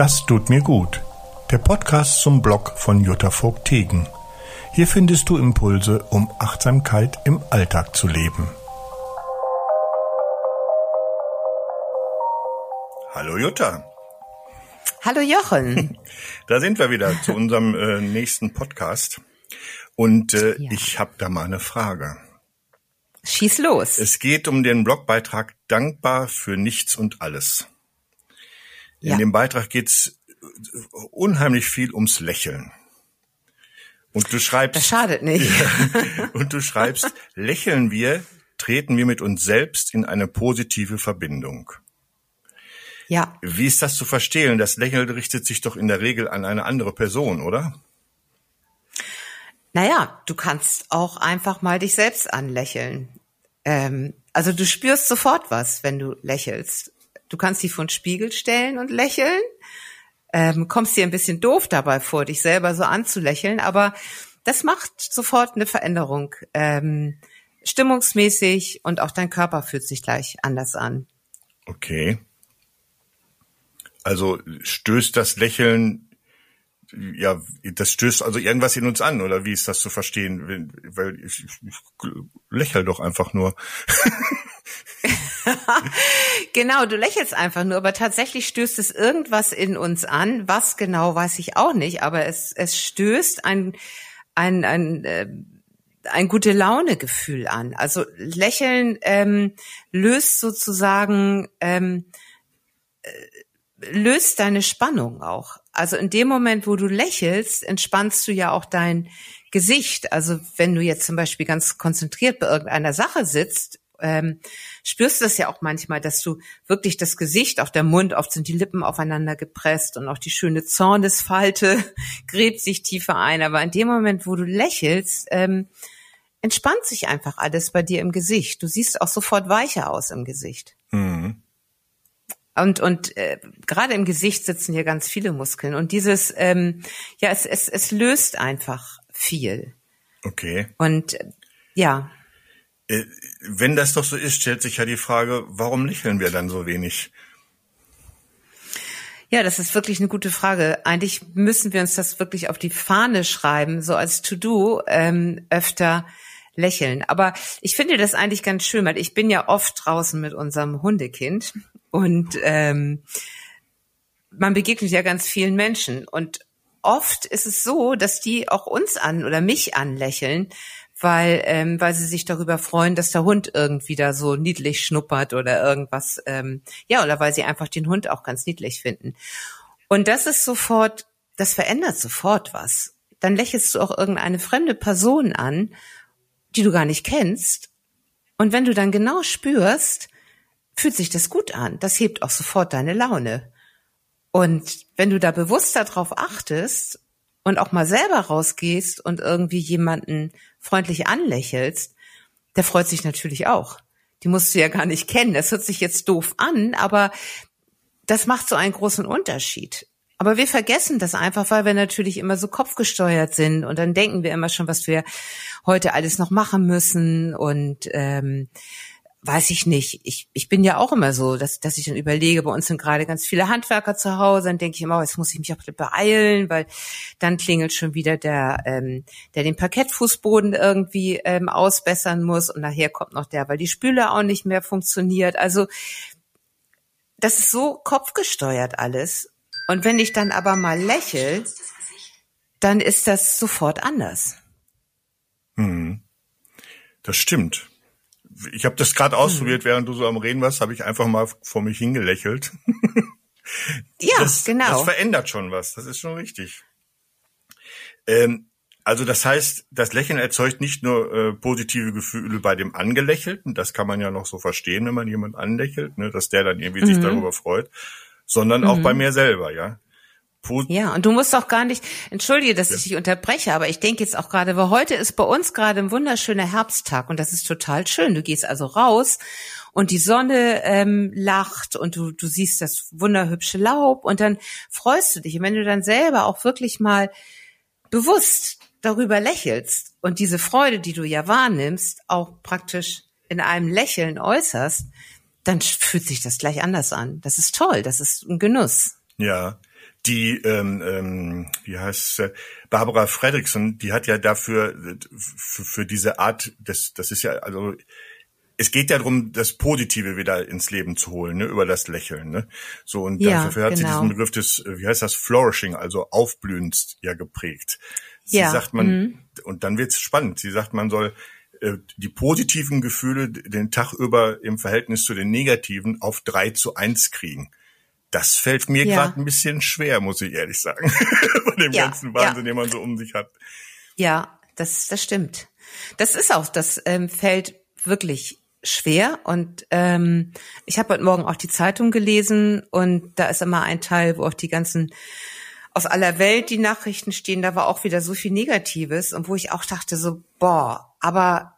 Das tut mir gut. Der Podcast zum Blog von Jutta Vogt-Tegen. Hier findest du Impulse, um Achtsamkeit im Alltag zu leben. Hallo Jutta. Hallo Jochen. Da sind wir wieder zu unserem äh, nächsten Podcast. Und äh, ja. ich habe da mal eine Frage. Schieß los. Es geht um den Blogbeitrag Dankbar für nichts und alles. In ja. dem Beitrag geht's unheimlich viel ums Lächeln. Und du schreibst. Das schadet nicht. Ja, und du schreibst, lächeln wir, treten wir mit uns selbst in eine positive Verbindung. Ja. Wie ist das zu verstehen? Das Lächeln richtet sich doch in der Regel an eine andere Person, oder? Naja, du kannst auch einfach mal dich selbst anlächeln. Ähm, also du spürst sofort was, wenn du lächelst. Du kannst dich vor den Spiegel stellen und lächeln. Ähm, kommst dir ein bisschen doof dabei vor, dich selber so anzulächeln, aber das macht sofort eine Veränderung. Ähm, stimmungsmäßig und auch dein Körper fühlt sich gleich anders an. Okay. Also stößt das Lächeln, ja, das stößt also irgendwas in uns an, oder wie ist das zu verstehen? Weil ich, ich lächel doch einfach nur. genau, du lächelst einfach nur, aber tatsächlich stößt es irgendwas in uns an. Was genau, weiß ich auch nicht, aber es, es stößt ein, ein, ein, äh, ein gute Laune-Gefühl an. Also Lächeln ähm, löst sozusagen ähm, äh, löst deine Spannung auch. Also in dem Moment, wo du lächelst, entspannst du ja auch dein Gesicht. Also wenn du jetzt zum Beispiel ganz konzentriert bei irgendeiner Sache sitzt, ähm, spürst du das ja auch manchmal, dass du wirklich das Gesicht, auch der Mund, oft sind die Lippen aufeinander gepresst und auch die schöne Zornesfalte gräbt sich tiefer ein. Aber in dem Moment, wo du lächelst, ähm, entspannt sich einfach alles bei dir im Gesicht. Du siehst auch sofort weicher aus im Gesicht. Mhm. Und, und äh, gerade im Gesicht sitzen hier ganz viele Muskeln. Und dieses, ähm, ja, es, es, es löst einfach viel. Okay. Und ja. Äh, wenn das doch so ist, stellt sich ja die Frage, warum lächeln wir dann so wenig? Ja, das ist wirklich eine gute Frage. Eigentlich müssen wir uns das wirklich auf die Fahne schreiben, so als To-Do ähm, öfter lächeln. Aber ich finde das eigentlich ganz schön, weil ich bin ja oft draußen mit unserem Hundekind und ähm, man begegnet ja ganz vielen Menschen. Und oft ist es so, dass die auch uns an oder mich anlächeln, weil, ähm, weil sie sich darüber freuen, dass der Hund irgendwie da so niedlich schnuppert oder irgendwas. Ähm, ja, oder weil sie einfach den Hund auch ganz niedlich finden. Und das ist sofort, das verändert sofort was. Dann lächelst du auch irgendeine fremde Person an, die du gar nicht kennst. Und wenn du dann genau spürst, fühlt sich das gut an. Das hebt auch sofort deine Laune. Und wenn du da bewusst darauf achtest und auch mal selber rausgehst und irgendwie jemanden freundlich anlächelst, der freut sich natürlich auch. Die musst du ja gar nicht kennen. Das hört sich jetzt doof an, aber das macht so einen großen Unterschied. Aber wir vergessen das einfach, weil wir natürlich immer so kopfgesteuert sind und dann denken wir immer schon, was wir heute alles noch machen müssen und ähm, weiß ich nicht. Ich, ich bin ja auch immer so, dass, dass ich dann überlege, bei uns sind gerade ganz viele Handwerker zu Hause, dann denke ich immer, oh, jetzt muss ich mich auch beeilen, weil dann klingelt schon wieder der, ähm, der den Parkettfußboden irgendwie ähm, ausbessern muss und nachher kommt noch der, weil die Spüle auch nicht mehr funktioniert. Also das ist so kopfgesteuert alles. Und wenn ich dann aber mal lächel, dann ist das sofort anders. Hm. Das stimmt ich habe das gerade ausprobiert, während du so am Reden warst, habe ich einfach mal vor mich hingelächelt. ja, das, genau. Das verändert schon was, das ist schon richtig. Ähm, also das heißt, das Lächeln erzeugt nicht nur äh, positive Gefühle bei dem Angelächelten, das kann man ja noch so verstehen, wenn man jemanden anlächelt, ne, dass der dann irgendwie mhm. sich darüber freut, sondern mhm. auch bei mir selber, ja. Ja, und du musst auch gar nicht, entschuldige, dass ja. ich dich unterbreche, aber ich denke jetzt auch gerade, weil heute ist bei uns gerade ein wunderschöner Herbsttag und das ist total schön. Du gehst also raus und die Sonne ähm, lacht und du, du siehst das wunderhübsche Laub und dann freust du dich. Und wenn du dann selber auch wirklich mal bewusst darüber lächelst und diese Freude, die du ja wahrnimmst, auch praktisch in einem Lächeln äußerst, dann fühlt sich das gleich anders an. Das ist toll, das ist ein Genuss. Ja, die, ähm, ähm, wie heißt äh, Barbara Fredrickson, die hat ja dafür für, für diese Art, das, das ist ja also es geht ja darum, das Positive wieder ins Leben zu holen, ne, über das Lächeln. Ne? So und Ja, dafür hat sie genau. diesen Begriff des, äh, wie heißt das, Flourishing, also Aufblühens, ja geprägt. Sie Ja, sagt man, mhm. und dann wird's spannend. Sie sagt, man soll äh, die positiven Gefühle den Tag über im Verhältnis zu den negativen auf drei zu eins kriegen. Das fällt mir Ja. gerade ein bisschen schwer, muss ich ehrlich sagen, bei dem Ja, ganzen ja. Wahnsinn, den man so um sich hat. Ja, das, das stimmt. Das ist auch, das ähm, fällt wirklich schwer. Und ähm, ich habe heute Morgen auch die Zeitung gelesen und da ist immer ein Teil, wo auch die ganzen aus aller Welt die Nachrichten stehen. Da war auch wieder so viel Negatives und wo ich auch dachte so, boah, aber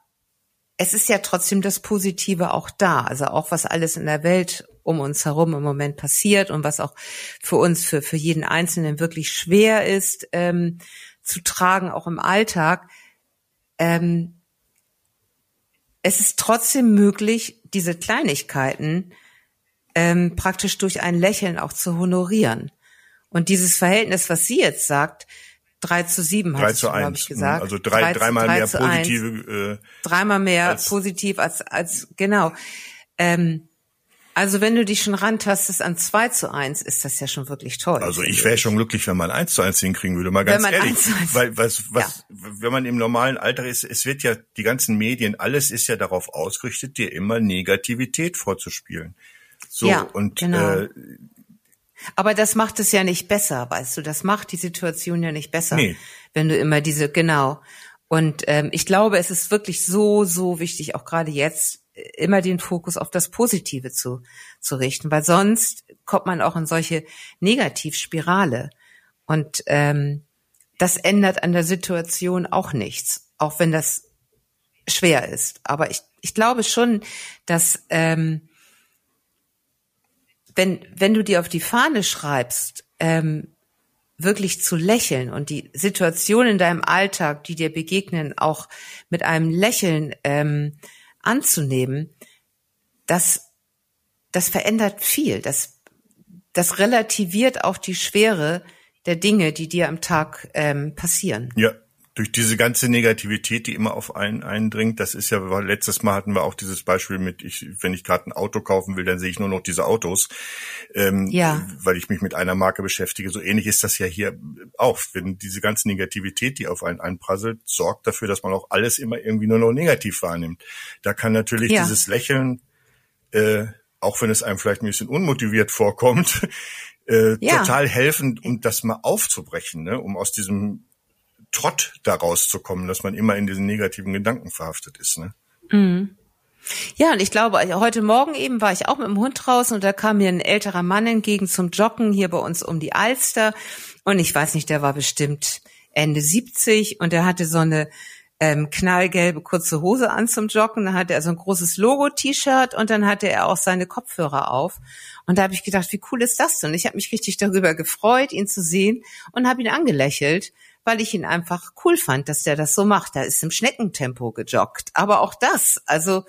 es ist ja trotzdem das Positive auch da. Also auch was alles in der Welt um uns herum im Moment passiert und was auch für uns, für, für jeden Einzelnen wirklich schwer ist ähm, zu tragen, auch im Alltag. Ähm, es ist trotzdem möglich, diese Kleinigkeiten ähm, praktisch durch ein Lächeln auch zu honorieren. Und dieses Verhältnis, was sie jetzt sagt, drei zu sieben hat sie, glaube ich, gesagt. Also drei, dreimal drei mehr positive. Äh, dreimal mehr als- positiv als als genau. Ähm, also wenn du dich schon rantastest an 2 zu 1, ist das ja schon wirklich toll. Also ich wäre schon glücklich, wenn man eins zu eins hinkriegen würde, mal Wenn ganz man ehrlich. 1 zu 1 Weil was, was, wenn man im normalen Alter ist, es wird ja die ganzen Medien, alles ist ja darauf ausgerichtet, dir immer Negativität vorzuspielen. So Ja, und genau. äh, Aber das macht es ja nicht besser, weißt du, das macht die Situation ja nicht besser, Nee. wenn du immer diese, genau. Und ähm, ich glaube, es ist wirklich so, so wichtig, auch gerade jetzt, immer den Fokus auf das Positive zu, zu richten, weil sonst kommt man auch in solche Negativspirale. Und ähm, das ändert an der Situation auch nichts, auch wenn das schwer ist. Aber ich, ich glaube schon, dass ähm, wenn, wenn du dir auf die Fahne schreibst, ähm, wirklich zu lächeln und die Situation in deinem Alltag, die dir begegnen, auch mit einem Lächeln ähm, anzunehmen, das, das verändert viel. Das, das relativiert auch die Schwere der Dinge, die dir am Tag ähm, passieren. ja, durch diese ganze Negativität, die immer auf einen eindringt, das ist ja, letztes Mal hatten wir auch dieses Beispiel mit, ich, wenn ich gerade ein Auto kaufen will, dann sehe ich nur noch diese Autos, ähm, Ja. weil ich mich mit einer Marke beschäftige. So ähnlich ist das ja hier auch. Wenn diese ganze Negativität, die auf einen einprasselt, sorgt dafür, dass man auch alles immer irgendwie nur noch negativ wahrnimmt. Da kann natürlich Ja. dieses Lächeln, äh, auch wenn es einem vielleicht ein bisschen unmotiviert vorkommt, äh, Ja. total helfen, um das mal aufzubrechen, ne? um aus diesem Trott da rauszukommen, dass man immer in diesen negativen Gedanken verhaftet ist. Ne? Ja, und ich glaube, also heute Morgen eben war ich auch mit dem Hund draußen und da kam mir ein älterer Mann entgegen zum Joggen hier bei uns um die Alster. Und ich weiß nicht, der war bestimmt Ende 70 und der hatte so eine ähm, knallgelbe kurze Hose an zum Joggen. Dann hatte er so ein großes Logo-T-Shirt und dann hatte er auch seine Kopfhörer auf. Und da habe ich gedacht, wie cool ist das denn? Ich habe mich richtig darüber gefreut, ihn zu sehen und habe ihn angelächelt, weil ich ihn einfach cool fand, dass der das so macht. Da ist im Schneckentempo gejoggt. Aber auch das, also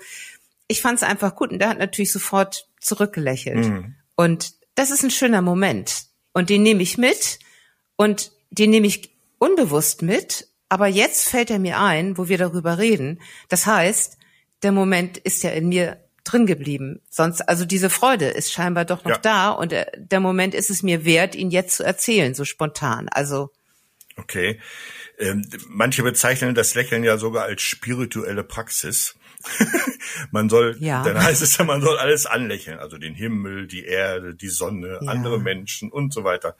ich fand es einfach gut und der hat natürlich sofort zurückgelächelt. Und das ist ein schöner Moment. Und den nehme ich mit und den nehme ich unbewusst mit. Aber jetzt fällt er mir ein, wo wir darüber reden. Das heißt, der Moment ist ja in mir drin geblieben. Sonst, also diese Freude ist scheinbar doch noch Ja. da und der, der Moment ist es mir wert, ihn jetzt zu erzählen, so spontan. Also Okay. Ähm, manche bezeichnen das Lächeln ja sogar als spirituelle Praxis. man soll, Ja. dann heißt es ja, man soll alles anlächeln, also den Himmel, die Erde, die Sonne, Ja. andere Menschen und so weiter.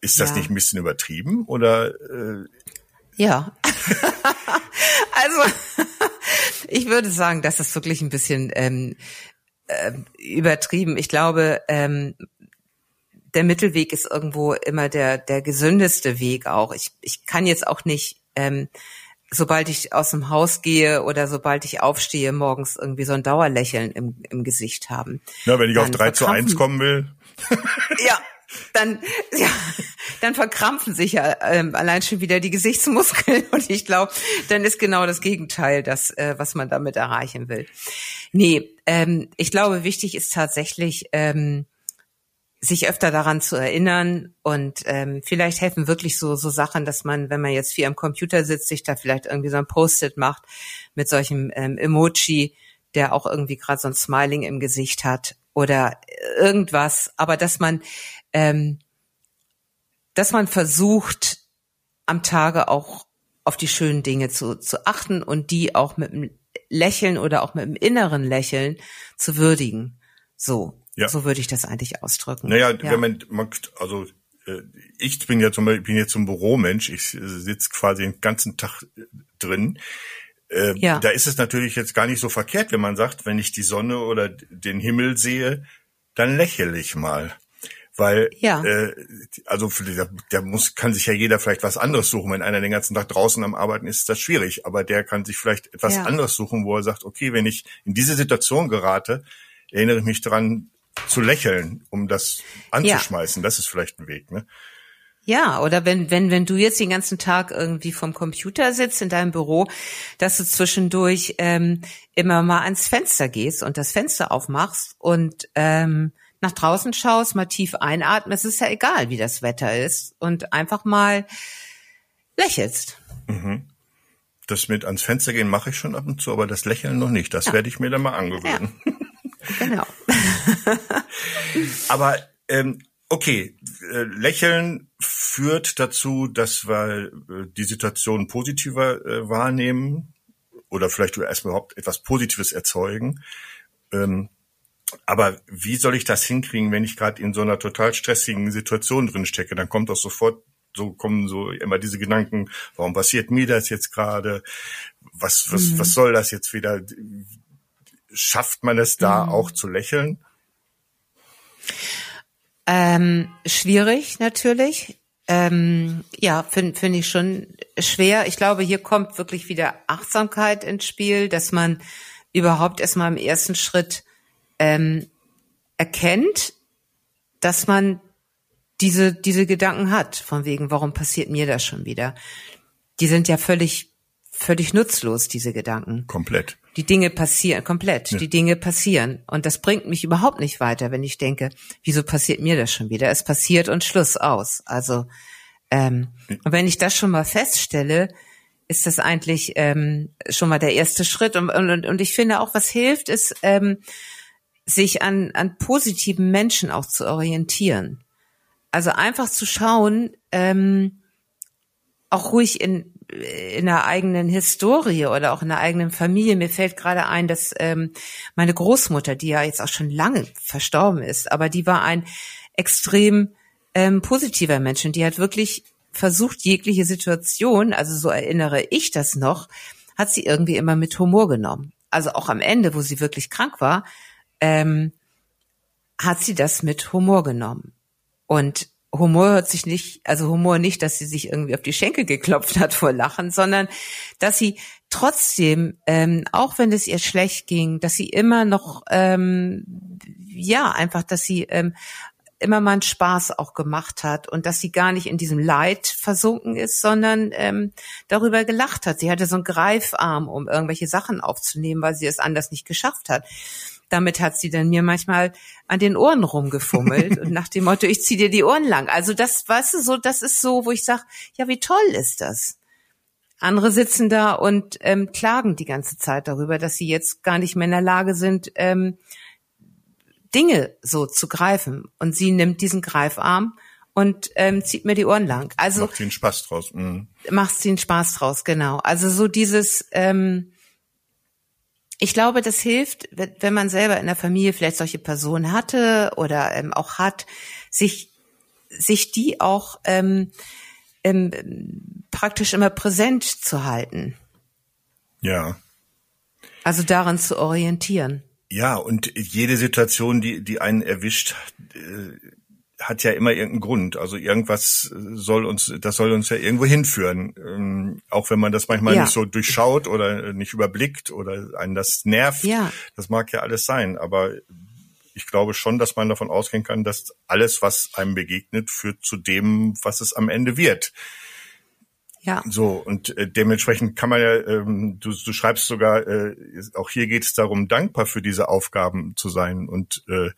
Ist das Ja. nicht ein bisschen übertrieben oder äh, Ja. also ich würde sagen, das ist wirklich ein bisschen ähm, ähm, übertrieben. Ich glaube, ähm, der Mittelweg ist irgendwo immer der der gesündeste Weg auch. Ich ich kann jetzt auch nicht ähm, sobald ich aus dem Haus gehe oder sobald ich aufstehe, morgens irgendwie so ein Dauerlächeln im, im Gesicht haben. na, wenn ich auf Dann 3 zu 1 verkrampfen- kommen will? Ja, dann, ja, dann verkrampfen sich ja ähm, allein schon wieder die Gesichtsmuskeln und ich glaube, dann ist genau das Gegenteil das, äh, was man damit erreichen will. Nee, ähm, ich glaube, wichtig ist tatsächlich, ähm, sich öfter daran zu erinnern und ähm, vielleicht helfen wirklich so so Sachen, dass man, wenn man jetzt viel am Computer sitzt, sich da vielleicht irgendwie so ein Post-it macht mit solchem ähm, Emoji, der auch irgendwie gerade so ein Smiling im Gesicht hat oder irgendwas, aber dass man ähm, dass man versucht am Tage auch auf die schönen Dinge zu, zu achten und die auch mit einem Lächeln oder auch mit einem inneren Lächeln zu würdigen. So. Ja. So würde ich das eigentlich ausdrücken. Naja, ja. wenn man, man also äh, ich bin ja zum Beispiel bin jetzt ein Büromensch, ich sitze quasi den ganzen Tag äh, drin. Äh, ja. Da ist es natürlich jetzt gar nicht so verkehrt, wenn man sagt, wenn ich die Sonne oder den Himmel sehe, dann lächle ich mal. Weil, ja. äh, also der, der muss, kann sich ja jeder vielleicht was anderes suchen. Wenn einer den ganzen Tag draußen am Arbeiten ist, ist das schwierig. Aber der kann sich vielleicht etwas ja. anderes suchen, wo er sagt, okay, wenn ich in diese Situation gerate, erinnere ich mich daran, zu lächeln, um das anzuschmeißen. Ja. Das ist vielleicht ein Weg, ne? Ja, oder wenn, wenn, wenn du jetzt den ganzen Tag irgendwie vom Computer sitzt in deinem Büro, dass du zwischendurch ähm, immer mal ans Fenster gehst und das Fenster aufmachst und ähm, nach draußen schaust, mal tief einatmest, es ist ja egal, wie das Wetter ist und einfach mal lächelst. Mhm. Das mit ans Fenster gehen mache ich schon ab und zu, aber das Lächeln noch nicht. Das ja. werde ich mir dann mal angewöhnen. Ja. Genau. Aber ähm, okay, äh, Lächeln führt dazu, dass wir äh, die Situation positiver äh, wahrnehmen oder vielleicht erstmal überhaupt etwas Positives erzeugen. Ähm, aber wie soll ich das hinkriegen, wenn ich gerade in so einer total stressigen Situation drin stecke? Dann kommt auch sofort so kommen so immer diese Gedanken, warum passiert mir das jetzt gerade? Was, was, mhm. was soll das jetzt wieder? Schafft man es da mhm. auch zu lächeln? Ähm, schwierig natürlich. Ähm, ja, finde find ich schon schwer. Ich glaube, hier kommt wirklich wieder Achtsamkeit ins Spiel, dass man überhaupt erstmal im ersten Schritt ähm, erkennt, dass man diese, diese Gedanken hat, von wegen, warum passiert mir das schon wieder? Die sind ja völlig völlig nutzlos, diese Gedanken. Komplett. Die Dinge passieren, komplett. Ja. Die Dinge passieren. Und das bringt mich überhaupt nicht weiter, wenn ich denke, wieso passiert mir das schon wieder? Es passiert und Schluss aus. Also, ähm, und wenn ich das schon mal feststelle, ist das eigentlich ähm, schon mal der erste Schritt. Und, und, und ich finde auch, was hilft, ist, ähm, sich an, an positiven Menschen auch zu orientieren. Also einfach zu schauen, ähm, auch ruhig in in der eigenen Historie oder auch in der eigenen Familie. Mir fällt gerade ein, dass ähm, meine Großmutter, die ja jetzt auch schon lange verstorben ist, aber die war ein extrem ähm, positiver Mensch und die hat wirklich versucht, jegliche Situation, also so erinnere ich das noch, hat sie irgendwie immer mit Humor genommen. Also auch am Ende, wo sie wirklich krank war, ähm, hat sie das mit Humor genommen. Und Humor hört sich nicht, also Humor nicht, dass sie sich irgendwie auf die Schenkel geklopft hat vor Lachen, sondern dass sie trotzdem, ähm, auch wenn es ihr schlecht ging, dass sie immer noch, ähm, ja, einfach, dass sie ähm, immer mal einen Spaß auch gemacht hat und dass sie gar nicht in diesem Leid versunken ist, sondern ähm, darüber gelacht hat. Sie hatte so einen Greifarm, um irgendwelche Sachen aufzunehmen, weil sie es anders nicht geschafft hat damit hat sie dann mir manchmal an den Ohren rumgefummelt und nach dem Motto, ich zieh dir die Ohren lang. Also das, weißt du, so, das ist so, wo ich sag, ja, wie toll ist das? Andere sitzen da und ähm, klagen die ganze Zeit darüber, dass sie jetzt gar nicht mehr in der Lage sind, ähm, Dinge so zu greifen. Und sie nimmt diesen Greifarm und ähm, zieht mir die Ohren lang. Also macht sie einen Spaß draus. Mhm. Macht sie einen Spaß draus, genau. Also so dieses ähm, ich glaube, das hilft, wenn man selber in der Familie vielleicht solche Personen hatte oder ähm, auch hat, sich, sich die auch ähm, ähm, praktisch immer präsent zu halten. Ja. Also daran zu orientieren. Ja, und jede Situation, die, die einen erwischt, äh, hat ja immer irgendeinen Grund. Also irgendwas soll uns, das soll uns ja irgendwo hinführen. Ähm, auch wenn man das manchmal ja. nicht so durchschaut oder nicht überblickt oder einen das nervt. Ja. Das mag ja alles sein. Aber ich glaube schon, dass man davon ausgehen kann, dass alles, was einem begegnet, führt zu dem, was es am Ende wird. Ja. So, und äh, dementsprechend kann man ja, ähm, du, du schreibst sogar, äh, auch hier geht es darum, dankbar für diese Aufgaben zu sein und äh,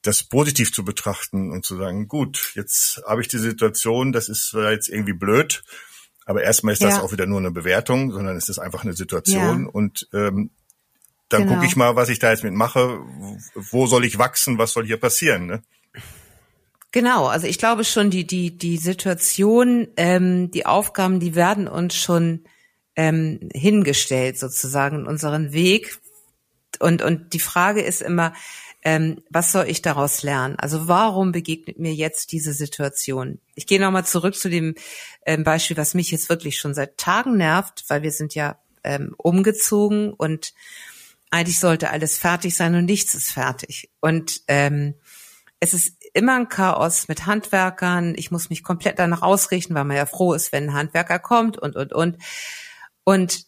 das positiv zu betrachten und zu sagen, gut, jetzt habe ich die Situation, das ist jetzt irgendwie blöd, aber erstmal ist das ja. auch wieder nur eine Bewertung, sondern es ist einfach eine Situation ja. und ähm, dann genau. gucke ich mal, was ich da jetzt mitmache, wo soll ich wachsen, was soll hier passieren. Ne? Genau, also ich glaube schon, die, die, die Situation, ähm, die Aufgaben, die werden uns schon ähm, hingestellt, sozusagen, in unseren Weg. Und, und die Frage ist immer, ähm, was soll ich daraus lernen? Also warum begegnet mir jetzt diese Situation? Ich gehe nochmal zurück zu dem ähm, Beispiel, was mich jetzt wirklich schon seit Tagen nervt, weil wir sind ja ähm, umgezogen und eigentlich sollte alles fertig sein und nichts ist fertig. Und ähm, es ist immer ein Chaos mit Handwerkern. Ich muss mich komplett danach ausrichten, weil man ja froh ist, wenn ein Handwerker kommt und, und, und. Und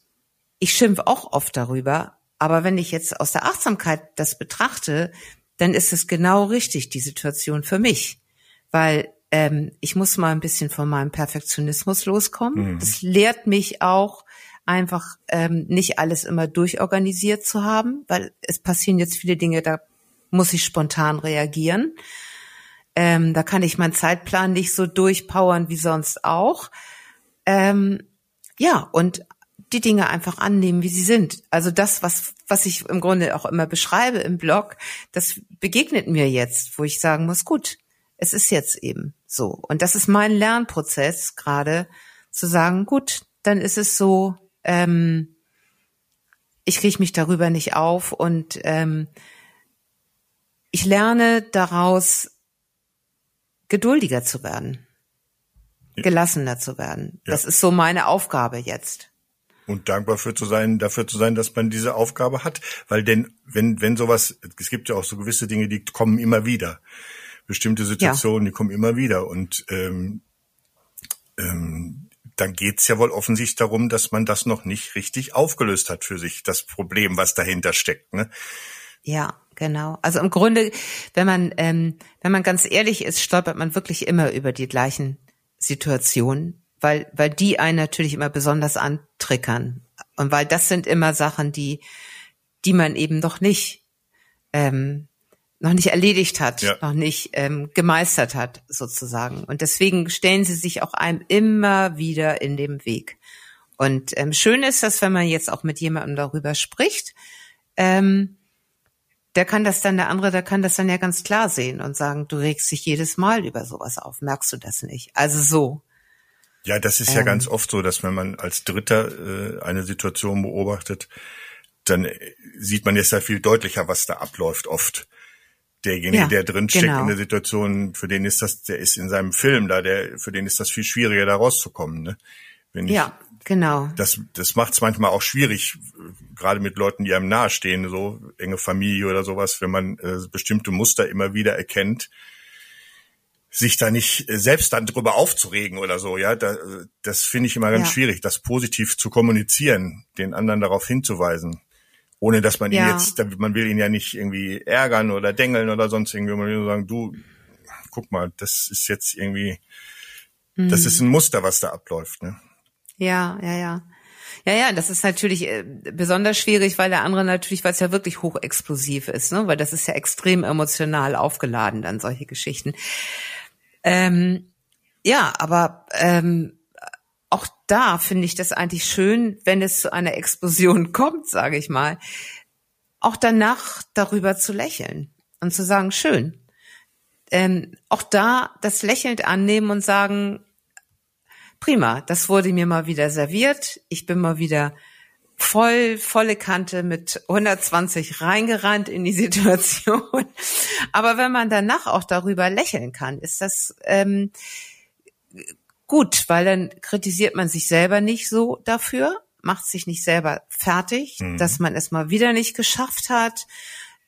ich schimpfe auch oft darüber. Aber wenn ich jetzt aus der Achtsamkeit das betrachte, dann ist es genau richtig, die Situation für mich. Weil ähm, ich muss mal ein bisschen von meinem Perfektionismus loskommen. Mhm. Das lehrt mich auch, einfach ähm, nicht alles immer durchorganisiert zu haben, weil es passieren jetzt viele Dinge, da muss ich spontan reagieren. Ähm, da kann ich meinen Zeitplan nicht so durchpowern wie sonst auch. Ähm, ja, und die Dinge einfach annehmen, wie sie sind. Also das, was, was ich im Grunde auch immer beschreibe im Blog, das begegnet mir jetzt, wo ich sagen muss, gut, es ist jetzt eben so. Und das ist mein Lernprozess gerade, zu sagen, gut, dann ist es so, ähm, ich kriege mich darüber nicht auf und ähm, ich lerne daraus geduldiger zu werden, gelassener zu werden. Ja. Das ist so meine Aufgabe jetzt. Und dankbar für zu sein, dafür zu sein, dass man diese Aufgabe hat. Weil denn, wenn, wenn sowas, es gibt ja auch so gewisse Dinge, die kommen immer wieder. Bestimmte Situationen, ja. die kommen immer wieder. Und ähm, ähm, dann geht's ja wohl offensichtlich darum, dass man das noch nicht richtig aufgelöst hat für sich, das Problem, was dahinter steckt. Ne? Ja, genau. Also im Grunde, wenn man, ähm, wenn man ganz ehrlich ist, stolpert man wirklich immer über die gleichen Situationen, weil, weil die einen natürlich immer besonders antrickern. Und weil das sind immer Sachen, die, die man eben noch nicht, ähm, noch nicht erledigt hat, ja. noch nicht ähm, gemeistert hat, sozusagen. Und deswegen stellen sie sich auch einem immer wieder in dem Weg. Und ähm, schön ist das, wenn man jetzt auch mit jemandem darüber spricht, ähm, der kann das dann, der andere, der kann das dann ja ganz klar sehen und sagen, du regst dich jedes Mal über sowas auf, merkst du das nicht? Also so. Ja, das ist ähm, ja ganz oft so, dass wenn man als Dritter äh, eine Situation beobachtet, dann sieht man jetzt ja viel deutlicher, was da abläuft oft. Derjenige, ja, der drin steckt genau. in der Situation, für den ist das, der ist in seinem Film da, der, für den ist das viel schwieriger, da rauszukommen. Ne? Wenn ja, genau. Das, das macht es manchmal auch schwierig, gerade mit Leuten, die einem nahestehen, so enge Familie oder sowas, wenn man äh, bestimmte Muster immer wieder erkennt, sich da nicht äh, selbst dann drüber aufzuregen oder so, ja, da, das finde ich immer ganz ja. schwierig, das positiv zu kommunizieren, den anderen darauf hinzuweisen, ohne dass man ja. ihn jetzt, man will ihn ja nicht irgendwie ärgern oder dengeln oder sonst irgendwie, man will nur sagen, du, guck mal, das ist jetzt irgendwie, mhm. das ist ein Muster, was da abläuft, ne? Ja, ja, ja. Ja, ja, das ist natürlich äh, besonders schwierig, weil der andere natürlich, weil es ja wirklich hochexplosiv ist, ne? weil das ist ja extrem emotional aufgeladen, dann solche Geschichten. Ähm, ja, aber ähm, auch da finde ich das eigentlich schön, wenn es zu einer Explosion kommt, sage ich mal, auch danach darüber zu lächeln und zu sagen, schön. Ähm, auch da das lächelnd annehmen und sagen, prima, das wurde mir mal wieder serviert. Ich bin mal wieder voll, volle Kante mit 120 reingerannt in die Situation. Aber wenn man danach auch darüber lächeln kann, ist das ähm, gut, weil dann kritisiert man sich selber nicht so dafür, macht sich nicht selber fertig, mhm. dass man es mal wieder nicht geschafft hat,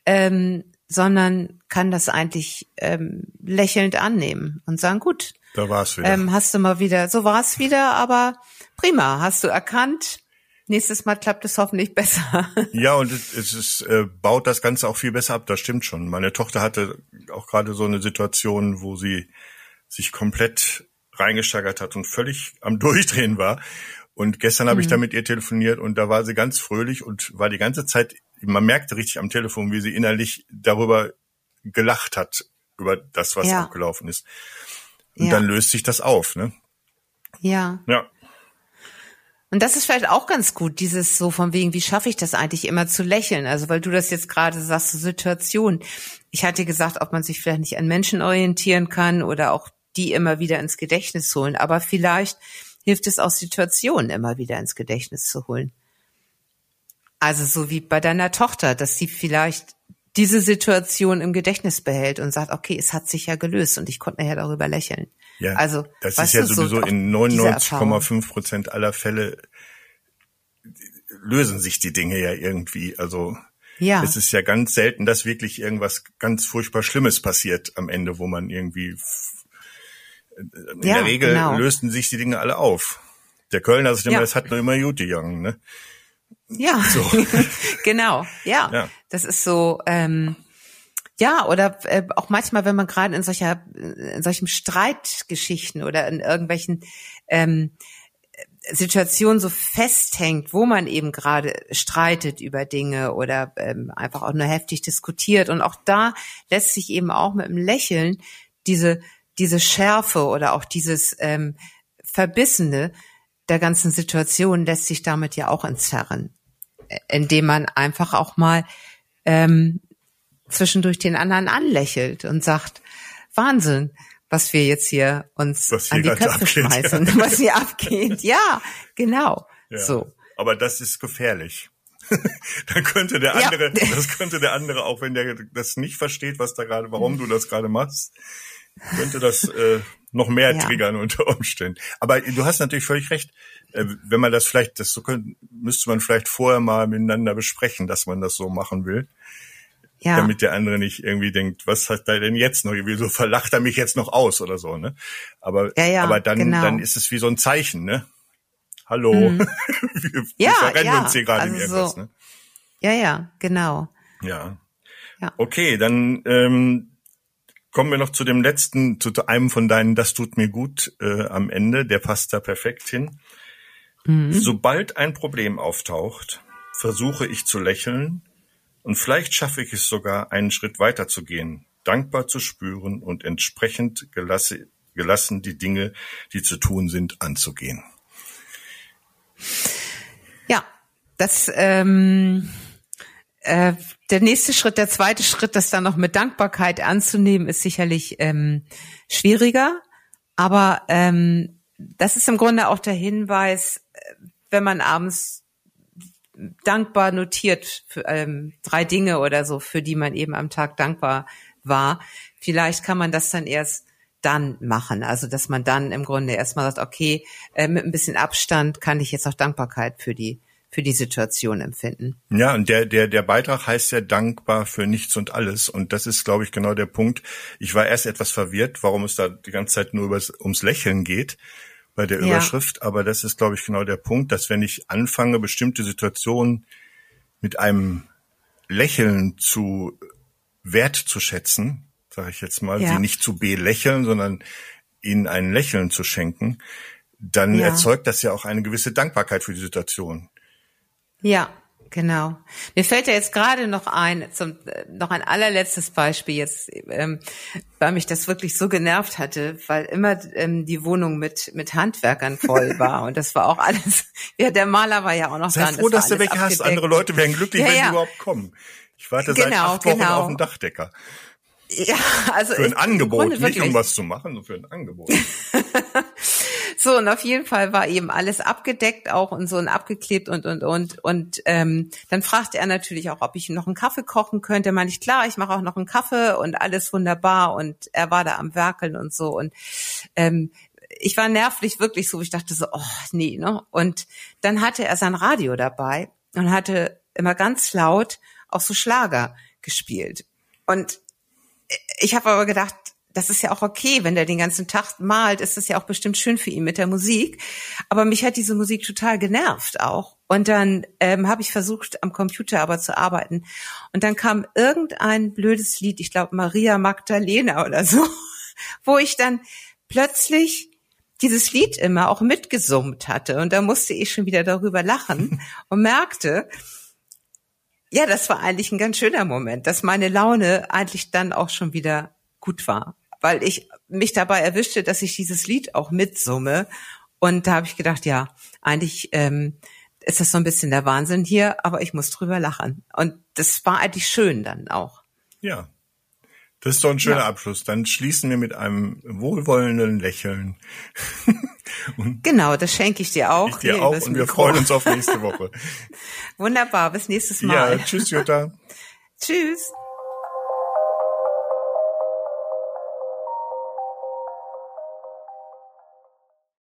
ähm, sondern kann das eigentlich ähm, lächelnd annehmen und sagen, gut, da war's wieder. Ähm, hast du mal wieder, so war's wieder, aber prima, hast du erkannt. Nächstes Mal klappt es hoffentlich besser. Ja, und es ist, äh, baut das Ganze auch viel besser ab, das stimmt schon. Meine Tochter hatte auch gerade so eine Situation, wo sie sich komplett reingesteigert hat und völlig am Durchdrehen war. Und gestern habe mhm. ich da mit ihr telefoniert und da war sie ganz fröhlich und war die ganze Zeit, man merkte richtig am Telefon, wie sie innerlich darüber gelacht hat über das, was Ja. abgelaufen ist. Und Ja. dann löst sich das auf, ne? Ja. Ja. Und das ist vielleicht auch ganz gut, dieses so von wegen, wie schaffe ich das eigentlich immer zu lächeln? Also weil du das jetzt gerade sagst, so Situation. Ich hatte gesagt, ob man sich vielleicht nicht an Menschen orientieren kann oder auch die immer wieder ins Gedächtnis holen. Aber vielleicht hilft es auch Situationen immer wieder ins Gedächtnis zu holen. Also so wie bei deiner Tochter, dass sie vielleicht diese Situation im Gedächtnis behält und sagt, okay, es hat sich ja gelöst und ich konnte nachher darüber lächeln. Ja, also das ist ja so sowieso auch in diese Erfahrung. 99,5 Prozent aller Fälle lösen sich die Dinge ja irgendwie. Also Ja. es ist ja ganz selten, dass wirklich irgendwas ganz furchtbar Schlimmes passiert am Ende, wo man irgendwie f- in Ja, der Regel genau. lösten sich die Dinge alle auf. Der Kölner immer, Ja. es hat nur immer gut gegangen, ne? Ja, genau. Ja. Ja. das ist so. Ähm, ja, oder äh, auch manchmal, wenn man gerade in solcher, in solchen Streitgeschichten oder in irgendwelchen ähm, Situationen so festhängt, wo man eben gerade streitet über Dinge oder ähm, einfach auch nur heftig diskutiert. Und auch da lässt sich eben auch mit einem Lächeln diese, diese Schärfe oder auch dieses ähm, Verbissene der ganzen Situation lässt sich damit ja auch entzerren, indem man einfach auch mal ähm, zwischendurch den anderen anlächelt und sagt, Wahnsinn, was wir jetzt hier uns Was hier an die Köpfe abgeht, schmeißen, was hier abgeht. Ja, genau. Ja. So. Aber das ist gefährlich. Dann könnte der Ja. andere, das könnte der andere, auch wenn der das nicht versteht, was da gerade, warum du das gerade machst, könnte das äh, noch mehr Ja. triggern unter Umständen. Aber du hast natürlich völlig recht. Äh, wenn man das vielleicht, das so könnte, müsste man vielleicht vorher mal miteinander besprechen, dass man das so machen will, Ja. damit der andere nicht irgendwie denkt, was hat er denn jetzt noch? Wieso verlacht er mich jetzt noch aus oder so, ne? Aber, Ja, ja, aber dann, genau. dann ist es wie so ein Zeichen, ne? Hallo, wir, wir Mhm. Ja, verrennen ja, uns hier gerade in also irgendwas, so. ne? ja, ja, genau. Ja. Ja. Okay, dann ähm, kommen wir noch zu dem letzten, zu einem von deinen, das tut mir gut äh, am Ende, der passt da perfekt hin. Sobald ein Problem auftaucht, versuche ich zu lächeln und vielleicht schaffe ich es sogar, einen Schritt weiter zu gehen, dankbar zu spüren und entsprechend gelasse, gelassen die Dinge, die zu tun sind, anzugehen. Ja, das ähm, äh, der nächste Schritt, der zweite Schritt, das dann noch mit Dankbarkeit anzunehmen, ist sicherlich ähm, schwieriger. Aber ähm, das ist im Grunde auch der Hinweis, wenn man abends dankbar notiert für ähm, drei Dinge oder so, für die man eben am Tag dankbar war. Vielleicht kann man das dann erst dann machen. Also dass man dann im Grunde erstmal sagt, okay, äh, mit ein bisschen Abstand kann ich jetzt auch Dankbarkeit für die für die Situation empfinden. Ja, und der, der, der Beitrag heißt ja dankbar für nichts und alles. Und das ist, glaube ich, genau der Punkt. Ich war erst etwas verwirrt, warum es da die ganze Zeit nur übers, ums Lächeln geht bei der Ja. Überschrift. Aber das ist, glaube ich, genau der Punkt, dass wenn ich anfange, bestimmte Situationen mit einem Lächeln zu wertzuschätzen, sage ich jetzt mal, Ja. sie nicht zu belächeln, sondern ihnen ein Lächeln zu schenken, dann Ja. erzeugt das ja auch eine gewisse Dankbarkeit für die Situation. Ja, genau. Mir fällt ja jetzt gerade noch ein, zum, noch ein allerletztes Beispiel jetzt, ähm, weil mich das wirklich so genervt hatte, weil immer ähm, die Wohnung mit mit Handwerkern voll war und das war auch alles. Ja, der Maler war ja auch noch Sei da. und froh, dass du welche hast. Andere Leute wären glücklich, Ja, wenn ja. die überhaupt kommen. Ich warte seit Genau, acht Wochen genau. auf den Dachdecker. Ja, also Für ein im Angebot, nicht um was zu machen, sondern für ein Angebot. So, und auf jeden Fall war eben alles abgedeckt auch und so und abgeklebt und, und, und. Und ähm, dann fragte er natürlich auch, ob ich noch einen Kaffee kochen könnte. Meinte ich, klar, ich mache auch noch einen Kaffee und alles wunderbar. Und er war da am Werkeln und so. Und ähm, ich war nervlich wirklich so, ich dachte so, oh nee, ne? Und dann hatte er sein Radio dabei und hatte immer ganz laut auch so Schlager gespielt. Und ich habe aber gedacht, das ist ja auch okay, wenn der den ganzen Tag malt, ist es ja auch bestimmt schön für ihn mit der Musik. Aber mich hat diese Musik total genervt auch. Und dann ähm, habe ich versucht, am Computer aber zu arbeiten. Und dann kam irgendein blödes Lied, ich glaube Maria Magdalena oder so, wo ich dann plötzlich dieses Lied immer auch mitgesummt hatte. Und da musste ich schon wieder darüber lachen und merkte, ja, das war eigentlich ein ganz schöner Moment, dass meine Laune eigentlich dann auch schon wieder gut war, weil ich mich dabei erwischte, dass ich dieses Lied auch mitsumme. Und da habe ich gedacht, ja, eigentlich ähm, ist das so ein bisschen der Wahnsinn hier, aber ich muss drüber lachen. Und das war eigentlich schön dann auch. Ja, das ist doch ein schöner ja. Abschluss. Dann schließen wir mit einem wohlwollenden Lächeln. genau, das schenke ich dir auch. Ich dir auch und wir Mikro. freuen uns auf nächste Woche. Wunderbar, bis nächstes Mal. Ja, tschüss Jutta. tschüss.